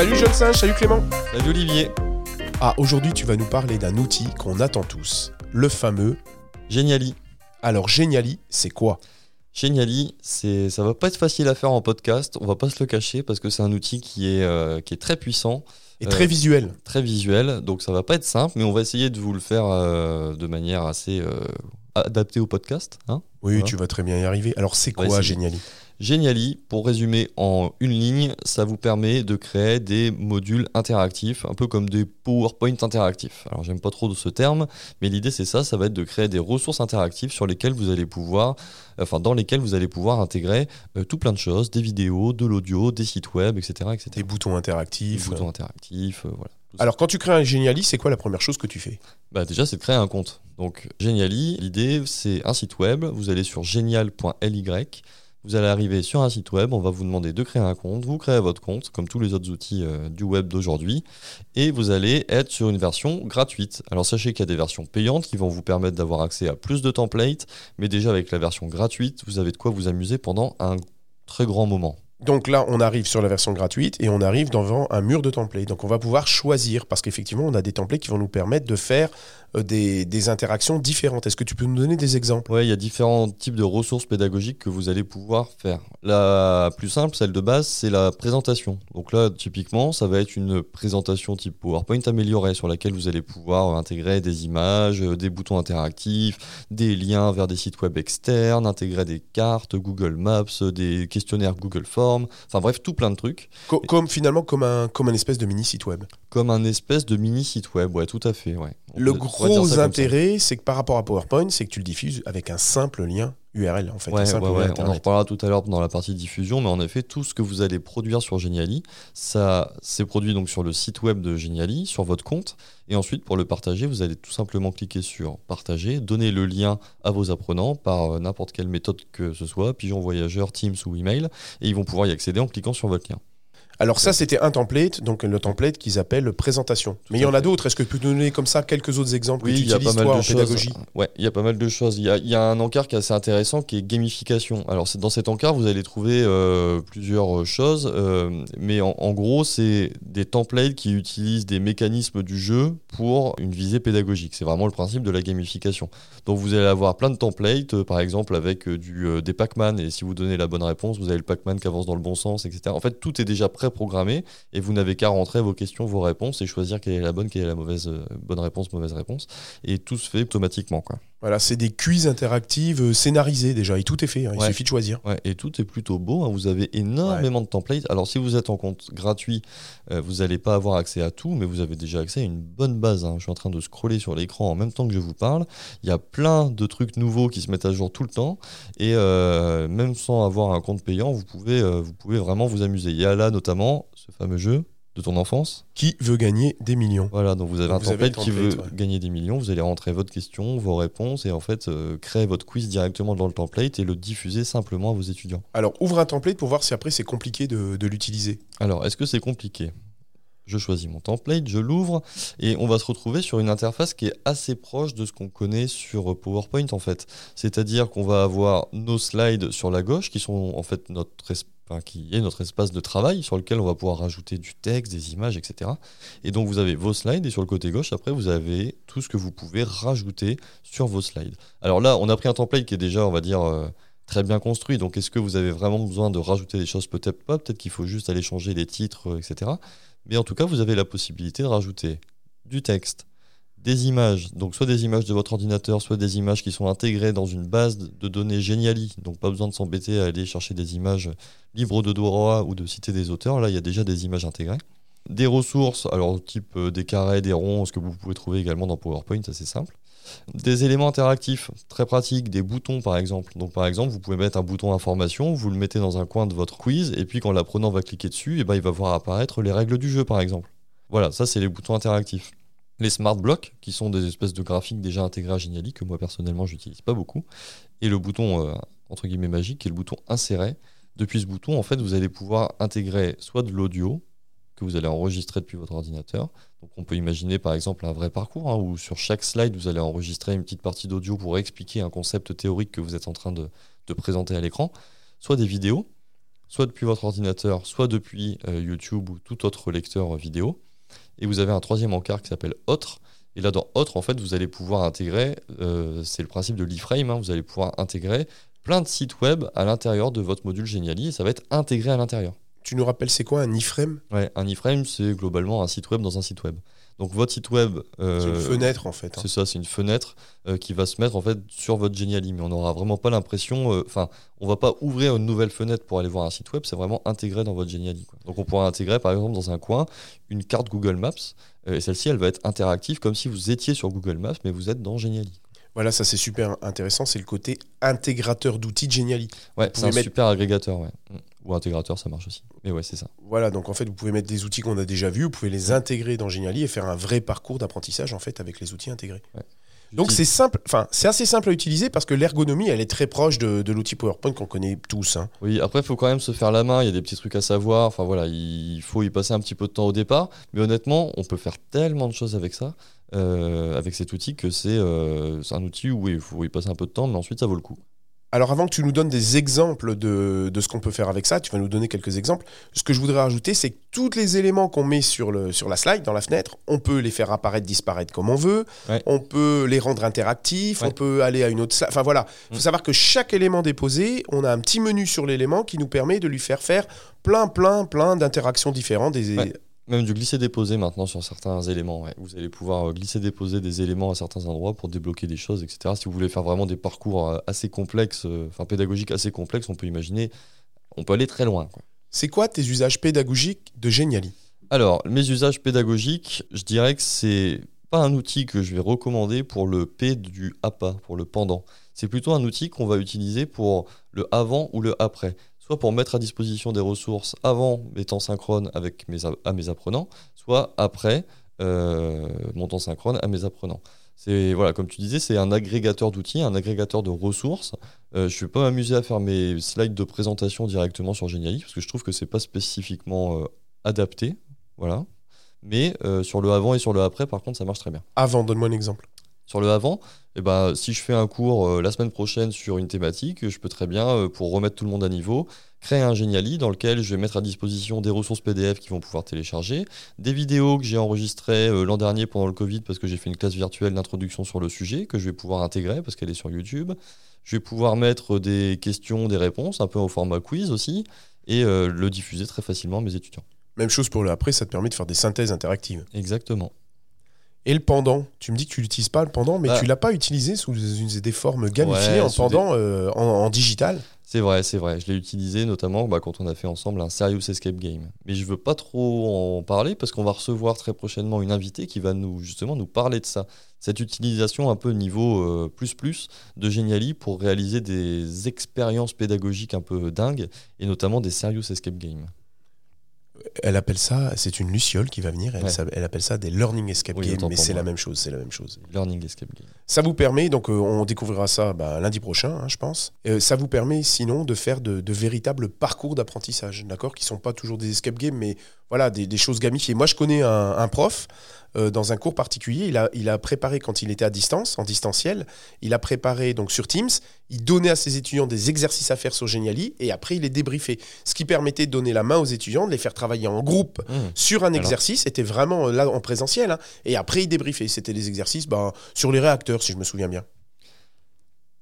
Salut jeune singe, salut Clément. Salut Olivier. Ah, aujourd'hui tu vas nous parler d'un outil qu'on attend tous, le fameux Geniali. Alors Geniali, c'est quoi? Geniali, c'est ça va pas être facile à faire en podcast, on va pas se le cacher parce que c'est un outil qui est, euh, qui est très puissant. Et très Euh, visuel. Très visuel, donc ça va pas être simple, mais on va essayer de vous le faire euh, de manière assez adaptée au podcast. hein. Oui, voilà. tu vas très bien y arriver. Alors c'est quoi essayer. Geniali? Geniali, pour résumer en une ligne, ça vous permet de créer des modules interactifs, un peu comme des PowerPoint interactifs. Alors j'aime pas trop ce terme, mais l'idée c'est ça, ça va être de créer des ressources interactives sur lesquelles vous allez pouvoir, enfin dans lesquelles vous allez pouvoir intégrer euh, tout plein de choses, des vidéos, de l'audio, des sites web, etc., etc. Des boutons Des interactifs. boutons interactifs, euh, voilà. Alors quand tu crées un Geniali, c'est quoi la première chose que tu fais? Bah déjà, c'est de créer un compte. Donc, Geniali, l'idée, c'est un site web. Vous allez sur genial.ly. Vous allez arriver sur un site web. On va vous demander de créer un compte. Vous créez votre compte, comme tous les autres outils euh, du web d'aujourd'hui. Et vous allez être sur une version gratuite. Alors, sachez qu'il y a des versions payantes qui vont vous permettre d'avoir accès à plus de templates. Mais déjà, avec la version gratuite, vous avez de quoi vous amuser pendant un très grand moment. Donc là, on arrive sur la version gratuite et on arrive devant un mur de templates. Donc on va pouvoir choisir parce qu'effectivement, on a des templates qui vont nous permettre de faire euh, des, interactions différentes. Est-ce que tu peux nous donner des exemples? Ouais, il y a différents types de ressources pédagogiques que vous allez pouvoir faire. La plus simple, celle de base, c'est la présentation. Donc là, typiquement, ça va être une présentation type PowerPoint améliorée sur laquelle vous allez pouvoir intégrer des images, euh, des boutons interactifs, des liens vers des sites web externes, intégrer des cartes Google Maps, euh, des questionnaires Google Forms, enfin bref, tout plein de trucs. Co- Comme finalement comme un, comme un espèce de mini site web. Comme un espèce de mini site web, ouais, tout à fait, ouais. Le gros intérêt, c'est que par rapport à PowerPoint, c'est que tu le diffuses avec un simple lien URL en fait, Ouais, ouais, ouais, on en reparlera tout à l'heure dans la partie diffusion, mais en effet, tout ce que vous allez produire sur Geniali, ça c'est produit donc sur le site web de Geniali, sur votre compte, et ensuite pour le partager, vous allez tout simplement cliquer sur partager, donner le lien à vos apprenants par euh, n'importe quelle méthode que ce soit, pigeon voyageur, Teams ou email, et ils vont pouvoir y accéder en cliquant sur votre lien. Alors ça, c'était un template, donc le template qu'ils appellent présentation. Mais il y en a d'autres. Est-ce que tu peux donner comme ça quelques autres exemples Oui, il y a pas mal de choses. Ouais, il y a pas mal de choses. Il y a, il y a un encart qui est assez intéressant qui est gamification. Alors c'est- dans cet encart, vous allez trouver euh, plusieurs choses, euh, mais en, en gros, c'est des templates qui utilisent des mécanismes du jeu pour une visée pédagogique. C'est vraiment le principe de la gamification. Donc vous allez avoir plein de templates, euh, par exemple avec euh, du, euh, des Pac-Man, et si vous donnez la bonne réponse, vous avez le Pac-Man qui avance dans le bon sens, etc. En fait, tout est déjà préprogrammé et vous n'avez qu'à rentrer vos questions, vos réponses et choisir quelle est la bonne, quelle est la mauvaise, euh, bonne réponse, mauvaise réponse. Et tout se fait automatiquement. Quoi. Voilà, c'est des quiz interactives euh, scénarisées déjà, et tout est fait. hein, Il Ouais. suffit de choisir. Ouais, et tout est plutôt beau. hein. Vous avez énormément de templates. Alors, si vous êtes en compte gratuit, euh, vous n'allez pas avoir accès à tout, mais vous avez déjà accès à une bonne base. hein. Je suis en train de scroller sur l'écran en même temps que je vous parle. Il y a plein de trucs nouveaux qui se mettent à jour tout le temps. Et euh, même sans avoir un compte payant, vous pouvez, euh, vous pouvez vraiment vous amuser. Il y a là notamment ce fameux jeu de ton enfance. Qui veut gagner des millions Voilà, donc vous avez Donc un vous avez template qui veut ouais. gagner des millions. Vous allez rentrer votre question, vos réponses, et en fait, euh, créer votre quiz directement dans le template et le diffuser simplement à vos étudiants. Alors, ouvre un template pour voir si après c'est compliqué de, de l'utiliser. Alors, est-ce que c'est compliqué? Je choisis mon template, je l'ouvre et on va se retrouver sur une interface qui est assez proche de ce qu'on connaît sur PowerPoint en fait. C'est-à-dire qu'on va avoir nos slides sur la gauche qui sont en fait notre espace de travail sur lequel on va pouvoir rajouter du texte, des images, etc. Et donc vous avez vos slides et sur le côté gauche après vous avez tout ce que vous pouvez rajouter sur vos slides. Alors là, on a pris un template qui est déjà, on va dire, euh, très bien construit. Donc est-ce que vous avez vraiment besoin de rajouter des choses Peut-être pas? Peut-être qu'il faut juste aller changer les titres, euh, etc. Mais en tout cas, vous avez la possibilité de rajouter du texte, des images, donc soit des images de votre ordinateur, soit des images qui sont intégrées dans une base de données Geniali. Donc pas besoin de s'embêter à aller chercher des images libres de droit ou de citer des auteurs. Là, il y a déjà des images intégrées. Des ressources, alors type euh, des carrés, des ronds, ce que vous pouvez trouver également dans PowerPoint, ça c'est simple. Des éléments interactifs, très pratiques, des boutons par exemple. Donc par exemple, vous pouvez mettre un bouton information, vous le mettez dans un coin de votre quiz, et puis quand l'apprenant va cliquer dessus, et ben, il va voir apparaître les règles du jeu par exemple. Voilà, ça c'est les boutons interactifs. Les smart blocks, qui sont des espèces de graphiques déjà intégrés à Geniali, que moi personnellement j'utilise pas beaucoup. Et le bouton euh, entre guillemets magique, qui est le bouton insérer. Depuis ce bouton, en fait, vous allez pouvoir intégrer soit de l'audio, que vous allez enregistrer depuis votre ordinateur. Donc on peut imaginer par exemple un vrai parcours hein, où sur chaque slide vous allez enregistrer une petite partie d'audio pour expliquer un concept théorique que vous êtes en train de, de présenter à l'écran, soit des vidéos, soit depuis votre ordinateur, soit depuis euh, YouTube ou tout autre lecteur vidéo. Et vous avez un troisième encart qui s'appelle Autre. Et là, dans Autre, en fait, vous allez pouvoir intégrer, euh, c'est le principe de l'iframe, hein, vous allez pouvoir intégrer plein de sites web à l'intérieur de votre module Geniali et ça va être intégré à l'intérieur. Tu nous rappelles, c'est quoi un iframe? Ouais, un iframe, c'est globalement un site web dans un site web. Donc votre site web, c'est une fenêtre en fait. hein. C'est ça, c'est une fenêtre euh, qui va se mettre en fait sur votre Geniali, mais on n'aura vraiment pas l'impression, euh, enfin, on va pas ouvrir une nouvelle fenêtre pour aller voir un site web, c'est vraiment intégré dans votre Geniali. quoi. Donc on pourra intégrer par exemple dans un coin une carte Google Maps, euh, et celle-ci elle va être interactive comme si vous étiez sur Google Maps, mais vous êtes dans Geniali. Voilà, ça c'est super intéressant, c'est le côté intégrateur d'outils Geniali. Ouais, c'est un mettre- super agrégateur, ouais. Ou intégrateur, ça marche aussi. Mais ouais, c'est ça. Voilà, donc en fait, vous pouvez mettre des outils qu'on a déjà vus, vous pouvez les intégrer dans Geniali et faire un vrai parcours d'apprentissage en fait avec les outils intégrés. Donc c'est simple, enfin c'est assez simple à utiliser parce que l'ergonomie elle est très proche de, de l'outil PowerPoint qu'on connaît tous. hein. Oui, après, il faut quand même se faire la main. Il y a des petits trucs à savoir. Enfin voilà, il faut y passer un petit peu de temps au départ. Mais honnêtement, on peut faire tellement de choses avec ça, euh, avec cet outil, que c'est euh, c'est un outil où oui, il faut y passer un peu de temps, mais ensuite ça vaut le coup. Alors avant que tu nous donnes des exemples de, de ce qu'on peut faire avec ça, tu vas nous donner quelques exemples. Ce que je voudrais rajouter, c'est que tous les éléments qu'on met sur, le, sur la slide, dans la fenêtre, on peut les faire apparaître, disparaître comme on veut, Ouais. on peut les rendre interactifs, Ouais. on peut aller à une autre slide. Enfin voilà, il faut Mm. savoir que chaque élément déposé, on a un petit menu sur l'élément qui nous permet de lui faire faire plein, plein, plein d'interactions différentes. Des... Ouais. Même du glisser-déposer maintenant sur certains éléments. ouais. Vous allez pouvoir euh, glisser-déposer des éléments à certains endroits pour débloquer des choses, etc. Si vous voulez faire vraiment des parcours euh, assez complexes, euh, enfin pédagogiques assez complexes, on peut imaginer, on peut aller très loin. C'est quoi tes usages pédagogiques de Geniali? Alors, mes usages pédagogiques, je dirais que c'est pas un outil que je vais recommander pour le P du APA, pour le pendant. C'est plutôt un outil qu'on va utiliser pour le avant ou le après. Soit pour mettre à disposition des ressources avant mes temps synchrones avec mes, à mes apprenants, soit après euh, mon temps synchrone à mes apprenants. C'est voilà, comme tu disais, c'est un agrégateur d'outils, un agrégateur de ressources. Euh, je ne vais pas m'amuser à faire mes slides de présentation directement sur Geniali parce que je trouve que c'est pas spécifiquement euh, adapté, voilà. Mais sur le avant et sur le après, par contre, ça marche très bien. Avant, donne-moi un exemple. Sur le avant, eh ben, si je fais un cours euh, la semaine prochaine sur une thématique, je peux très bien, euh, pour remettre tout le monde à niveau, créer un Geniali dans lequel je vais mettre à disposition des ressources PDF qui vont pouvoir télécharger, des vidéos que j'ai enregistrées euh, l'an dernier pendant le Covid parce que j'ai fait une classe virtuelle d'introduction sur le sujet que je vais pouvoir intégrer parce qu'elle est sur YouTube. Je vais pouvoir mettre des questions, des réponses, un peu au format quiz aussi, et le diffuser très facilement à mes étudiants. Même chose pour le après, ça te permet de faire des synthèses interactives. Exactement. Et le pendant Tu me dis que tu l'utilises pas le pendant, mais Bah. tu l'as pas utilisé sous une- des formes gamifiées Ouais, en pendant euh, en, en digital. C'est vrai, c'est vrai. Je l'ai utilisé notamment bah, quand on a fait ensemble un Serious Escape Game. Mais je veux pas trop en parler parce qu'on va recevoir très prochainement une invitée qui va nous justement nous parler de ça. Cette utilisation un peu niveau euh, plus plus de Geniali pour réaliser des expériences pédagogiques un peu dingues et notamment des Serious Escape Games. Elle appelle ça, c'est une luciole qui va venir, elle, Ouais. s'appelle- elle appelle ça des learning escape Oui, games, mais c'est la même chose, c'est la même chose. Learning Escape Game. Ça vous permet, donc euh, on découvrira ça bah, lundi prochain, hein, je pense. Euh, ça vous permet sinon de faire de, de véritables parcours d'apprentissage, d'accord Qui sont pas toujours des escape games, mais voilà, des, des choses gamifiées. Moi, je connais un, un prof euh, dans un cours particulier. Il a, il a préparé quand il était à distance, en distanciel. Il a préparé donc sur Teams. Il donnait à ses étudiants des exercices à faire sur Geniali et après il les débriefait. Ce qui permettait de donner la main aux étudiants, de les faire travailler en groupe Mmh. sur un Alors. exercice. C'était vraiment euh, là en présentiel. hein. et après il débriefait. C'était des exercices bah, sur les réacteurs, si je me souviens bien.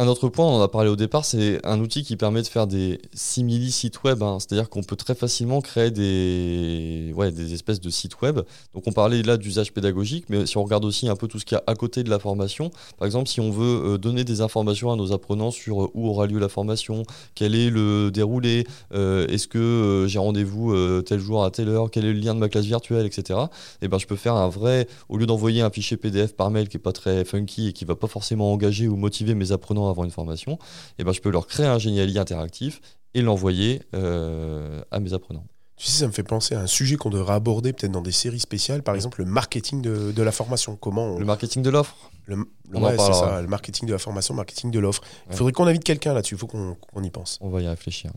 Un autre point, on en a parlé au départ, c'est un outil qui permet de faire des simili sites web. hein. C'est-à-dire qu'on peut très facilement créer des, ouais, des espèces de sites web. Donc on parlait là d'usage pédagogique, mais si on regarde aussi un peu tout ce qu'il y a à côté de la formation, par exemple, si on veut euh, donner des informations à nos apprenants sur euh, où aura lieu la formation, quel est le déroulé, euh, est-ce que j'ai rendez-vous tel jour à telle heure, quel est le lien de ma classe virtuelle, etc. Et ben je peux faire un vrai, au lieu d'envoyer un fichier PDF par mail qui est pas très funky et qui va pas forcément engager ou motiver mes apprenants avant une formation, et ben je peux leur créer un Geniali interactif et l'envoyer euh, à mes apprenants. Tu sais, ça me fait penser à un sujet qu'on devrait aborder peut-être dans des séries spéciales, par exemple le marketing de, de la formation. Comment on- Le marketing de l'offre le, on en ouais, ça, le marketing de la formation, marketing de l'offre. Il Ouais. faudrait qu'on invite quelqu'un là-dessus, il faut qu'on qu'on y pense. On va y réfléchir.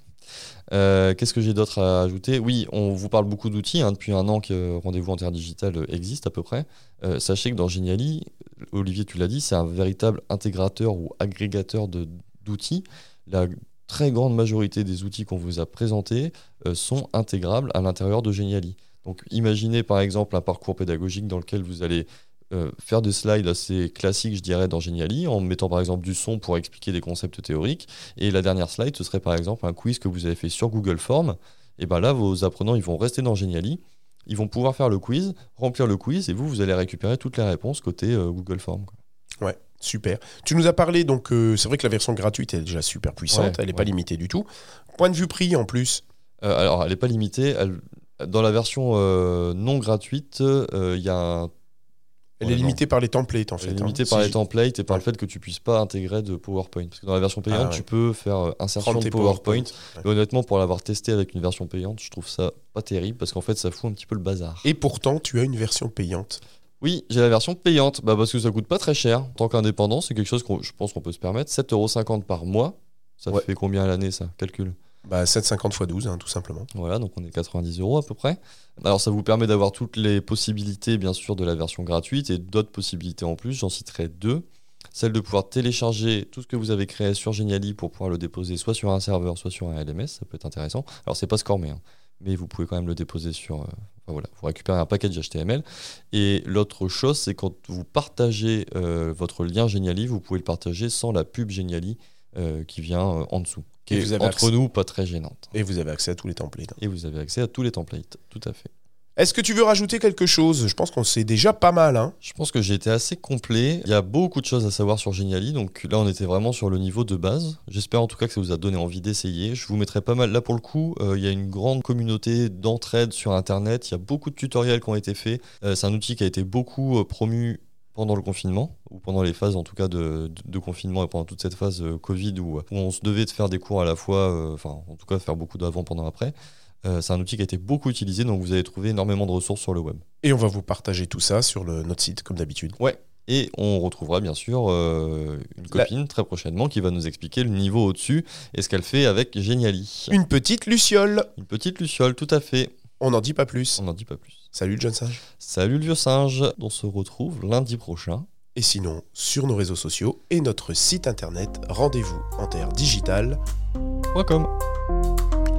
Euh, Qu'est-ce que j'ai d'autre à ajouter? Oui, on vous parle beaucoup d'outils. hein, depuis un an que Rendez-vous Interdigital existe à peu près. Euh, sachez que dans Geniali, Olivier, tu l'as dit, c'est un véritable intégrateur ou agrégateur d'outils. La très grande majorité des outils qu'on vous a présentés euh, sont intégrables à l'intérieur de Geniali. Donc imaginez par exemple un parcours pédagogique dans lequel vous allez euh, faire des slides assez classiques, je dirais, dans Geniali, en mettant par exemple du son pour expliquer des concepts théoriques. Et la dernière slide, ce serait par exemple un quiz que vous avez fait sur Google Form. Et bien là, vos apprenants, ils vont rester dans Geniali, ils vont pouvoir faire le quiz, remplir le quiz, et vous, vous allez récupérer toutes les réponses côté euh, Google Form. Ouais, super. Tu nous as parlé, donc euh, c'est vrai que la version gratuite est déjà super puissante, Ouais, elle n'est ouais. pas limitée du tout. Point de vue prix en plus, alors, elle n'est pas limitée. elle- Dans la version non gratuite, il y a un elle est limitée par les templates en Elle fait. est hein. limitée Si par les templates et par le fait que tu puisses pas intégrer de PowerPoint. Parce que dans la version payante, Ah ouais. tu peux faire euh, insertion de PowerPoint. PowerPoint. Et honnêtement, pour l'avoir testé avec une version payante, je trouve ça pas terrible parce qu'en fait, ça fout un petit peu le bazar. Et pourtant, tu as une version payante. Oui, j'ai la version payante bah parce que ça coûte pas très cher. En tant qu'indépendant, c'est quelque chose que je pense qu'on peut se permettre. 7,50€ par mois. Ça fait combien à l'année, ça? Calcul. Bah, 7,50 x 12, hein, tout simplement. Voilà, donc on est 90 euros à peu près. Alors ça vous permet d'avoir toutes les possibilités, bien sûr, de la version gratuite et d'autres possibilités en plus. J'en citerai deux. Celle de pouvoir télécharger tout ce que vous avez créé sur Geniali pour pouvoir le déposer soit sur un serveur, soit sur un LMS. Ça peut être intéressant. Alors c'est pas scormé, hein, mais vous pouvez quand même le déposer sur. euh, voilà, vous récupérez un package HTML. Et l'autre chose, c'est quand vous partagez euh, votre lien Geniali, vous pouvez le partager sans la pub Geniali euh, qui vient euh, en dessous, qui Et est vous avez entre accès- nous pas très gênante. Et vous avez accès à tous les templates. Et vous avez accès à tous les templates, tout à fait. Est-ce que tu veux rajouter quelque chose? Je pense qu'on sait déjà pas mal. Hein. Je pense que j'ai été assez complet. Il y a beaucoup de choses à savoir sur Geniali. Donc là, on était vraiment sur le niveau de base. J'espère en tout cas que ça vous a donné envie d'essayer. Je vous mettrai pas mal. Là, pour le coup, euh, il y a une grande communauté d'entraide sur Internet. Il y a beaucoup de tutoriels qui ont été faits. Euh, c'est un outil qui a été beaucoup euh, promu pendant le confinement, ou pendant les phases en tout cas de, de- de confinement et pendant toute cette phase euh, Covid où, où on se devait de faire des cours à la fois, euh, enfin en tout cas faire beaucoup d'avant, pendant, après. Euh, c'est un outil qui a été beaucoup utilisé, donc vous allez trouver énormément de ressources sur le web. Et on va vous partager tout ça sur le, notre site, comme d'habitude. Et on retrouvera bien sûr une La- copine très prochainement qui va nous expliquer le niveau au-dessus et ce qu'elle fait avec Geniali. Une petite luciole. Une petite luciole, tout à fait. On n'en dit pas plus. On n'en dit pas plus. Salut le jeune singe. Salut le vieux singe. On se retrouve lundi prochain. Et sinon, sur nos réseaux sociaux et notre site internet, rendez-vous en terre digitale. Point com.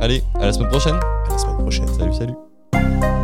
Allez, à la semaine prochaine. À la semaine prochaine. Salut, salut.